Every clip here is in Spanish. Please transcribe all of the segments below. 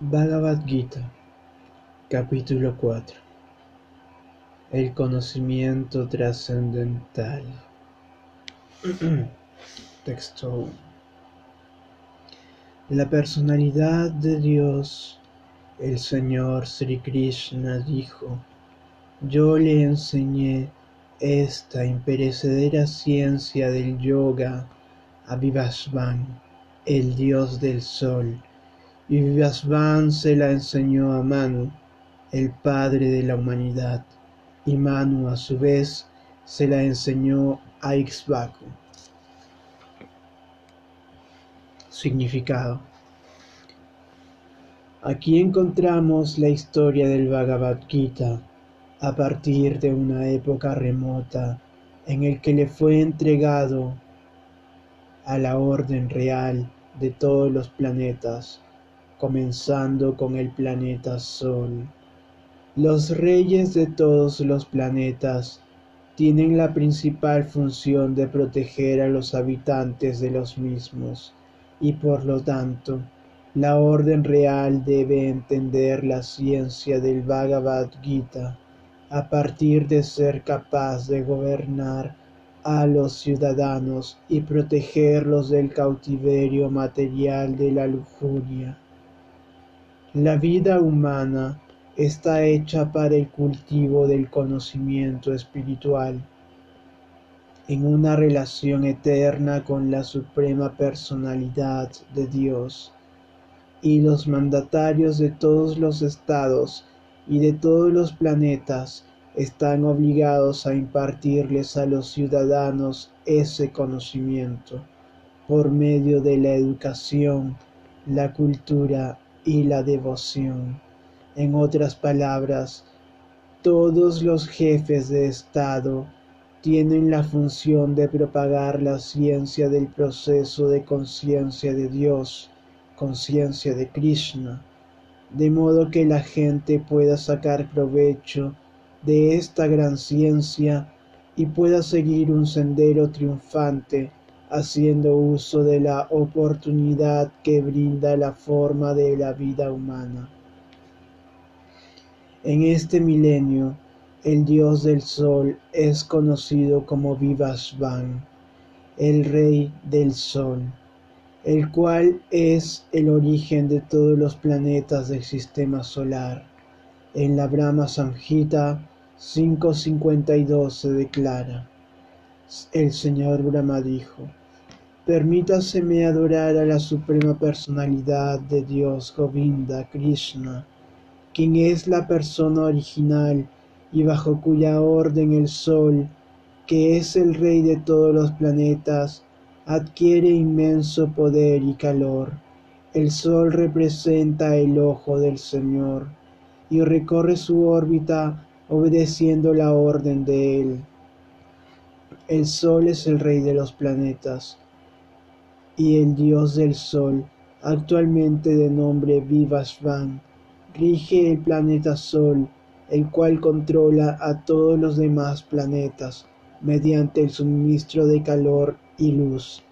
Bhagavad Gita, capítulo 4 El conocimiento trascendental. Texto La personalidad de Dios, el Señor Sri Krishna, dijo: Yo le enseñé esta imperecedera ciencia del yoga a Vivasvan, el dios del sol y Vivasvan se la enseñó a Manu, el padre de la humanidad, y Manu a su vez se la enseñó a Ixbaku. Significado. Aquí encontramos la historia del Bhagavad Gita a partir de una época remota en el que le fue entregado a la orden real de todos los planetas comenzando con el planeta Sol. Los reyes de todos los planetas tienen la principal función de proteger a los habitantes de los mismos y por lo tanto la orden real debe entender la ciencia del Bhagavad Gita a partir de ser capaz de gobernar a los ciudadanos y protegerlos del cautiverio material de la lujuria. La vida humana está hecha para el cultivo del conocimiento espiritual, en una relación eterna con la suprema personalidad de Dios, y los mandatarios de todos los estados y de todos los planetas están obligados a impartirles a los ciudadanos ese conocimiento por medio de la educación, la cultura y la devoción. En otras palabras, todos los jefes de Estado tienen la función de propagar la ciencia del proceso de conciencia de Dios, conciencia de Krishna, de modo que la gente pueda sacar provecho de esta gran ciencia y pueda seguir un sendero triunfante haciendo uso de la oportunidad que brinda la forma de la vida humana. En este milenio, el dios del sol es conocido como Vivasvan, el rey del sol, el cual es el origen de todos los planetas del sistema solar. En la Brahma Samhita 552 se declara, el señor Brahma dijo, Permítaseme adorar a la suprema personalidad de Dios Govinda Krishna, quien es la persona original y bajo cuya orden el Sol, que es el rey de todos los planetas, adquiere inmenso poder y calor. El Sol representa el ojo del Señor y recorre su órbita obedeciendo la orden de él. El Sol es el rey de los planetas y el dios del sol, actualmente de nombre Vivasvan, rige el planeta Sol, el cual controla a todos los demás planetas mediante el suministro de calor y luz.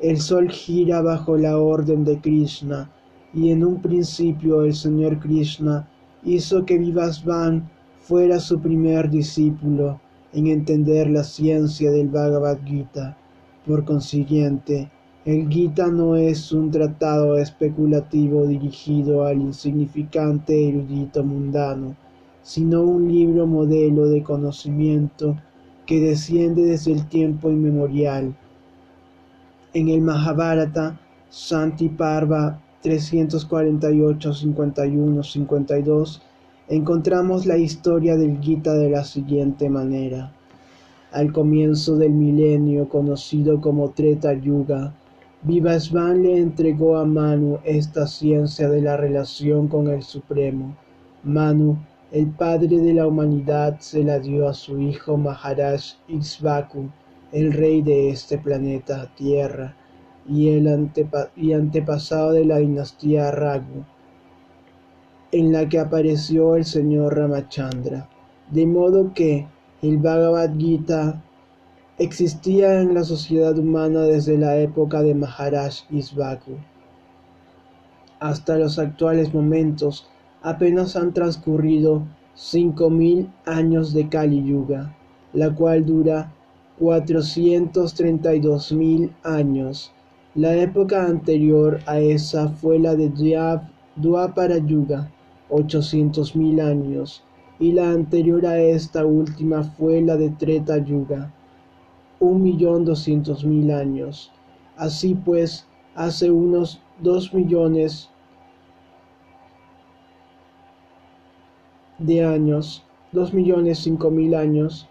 El Sol gira bajo la orden de Krishna, y en un principio el Señor Krishna hizo que Vivasvan fuera su primer discípulo en entender la ciencia del Bhagavad Gita. Por consiguiente, el Gita no es un tratado especulativo dirigido al insignificante erudito mundano, sino un libro modelo de conocimiento que desciende desde el tiempo inmemorial. En el Mahabharata, Santi Parva 348, 51, 52, encontramos la historia del Gita de la siguiente manera. Al comienzo del milenio conocido como Treta Yuga, Vivasvan le entregó a Manu esta ciencia de la relación con el Supremo. Manu, el padre de la humanidad, se la dio a su hijo Maharaj Ixbaku, el rey de este planeta Tierra, y el antepasado de la dinastía Raghu, en la que apareció el señor Ramachandra. De modo que el Bhagavad Gita existía en la sociedad humana desde la época de Maharaj Isvaku hasta los actuales momentos apenas han transcurrido cinco mil años de Kali Yuga, la cual dura 432.000 años. La época anterior a esa fue la de Dwapara Yuga, 800.000 años, y la anterior a esta última fue la de Treta Yuga, 1.200.000 años. Así pues, hace unos dos millones de años, dos millones cinco mil años,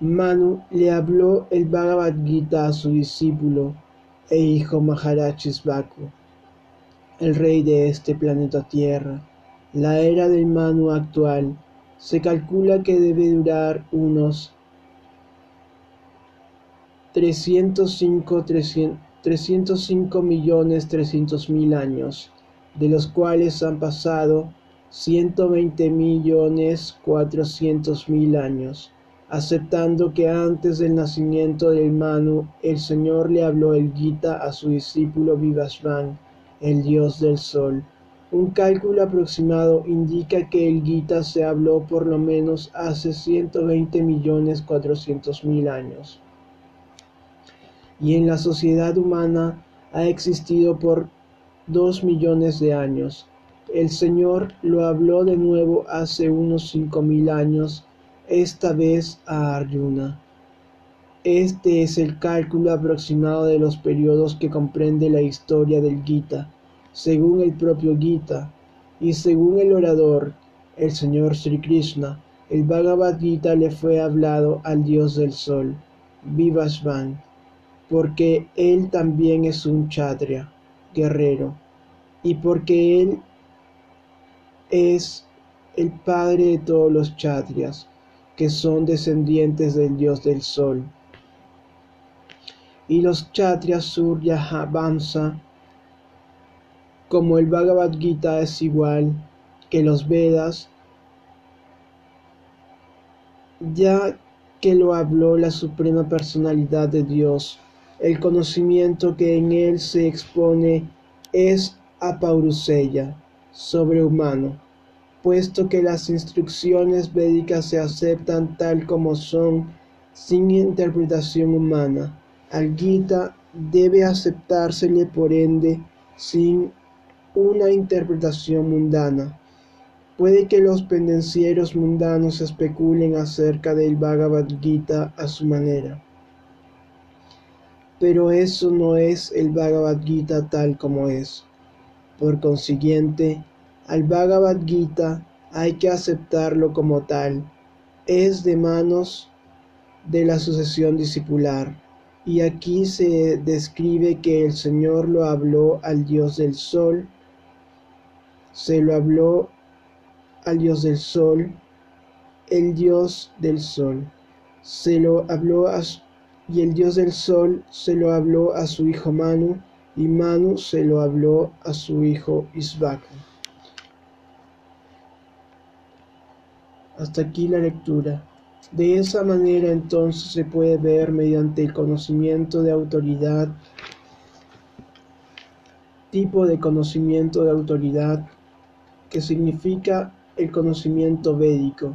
Manu le habló el Bhagavad Gita a su discípulo e hijo Maharaj Baku, el rey de este planeta Tierra. La era del Manu actual se calcula que debe durar unos 305, 305 millones 300 mil años, de los cuales han pasado 120 millones 400 mil años aceptando que antes del nacimiento del Manu el Señor le habló el Gita a su discípulo Vivasvan, el dios del sol. Un cálculo aproximado indica que el Gita se habló por lo menos hace 120 millones 400 mil años. Y en la sociedad humana ha existido por dos millones de años. El Señor lo habló de nuevo hace unos cinco mil años esta vez a Arjuna. Este es el cálculo aproximado de los periodos que comprende la historia del Gita, según el propio Gita, y según el orador, el señor Sri Krishna, el Bhagavad Gita le fue hablado al dios del sol, Vivasvan, porque él también es un kshatriya, guerrero, y porque él es el padre de todos los kshatriyas, que son descendientes del dios del sol. Y los Kshatriyas Surya Vamsa, como el Bhagavad Gita es igual que los Vedas, ya que lo habló la suprema personalidad de Dios, el conocimiento que en él se expone es apauruseya, sobrehumano puesto que las instrucciones védicas se aceptan tal como son, sin interpretación humana. Al Gita debe aceptársele por ende sin una interpretación mundana. Puede que los pendencieros mundanos especulen acerca del Bhagavad Gita a su manera. Pero eso no es el Bhagavad Gita tal como es. Por consiguiente, al Bhagavad Gita hay que aceptarlo como tal. Es de manos de la sucesión discipular. Y aquí se describe que el Señor lo habló al Dios del Sol, se lo habló al Dios del Sol, el Dios del Sol, se lo habló a, y el Dios del Sol se lo habló a su hijo Manu, y Manu se lo habló a su hijo Isbaku. Hasta aquí la lectura. De esa manera entonces se puede ver mediante el conocimiento de autoridad, tipo de conocimiento de autoridad, que significa el conocimiento védico.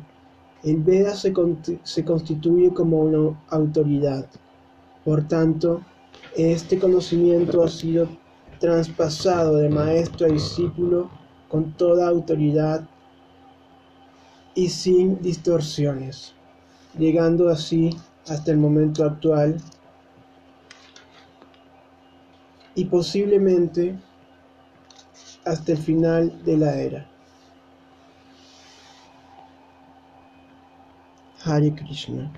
El Veda se, se constituye como una autoridad. Por tanto, este conocimiento ha sido traspasado de maestro a discípulo con toda autoridad y sin distorsiones, llegando así hasta el momento actual y posiblemente hasta el final de la era. Hare Krishna.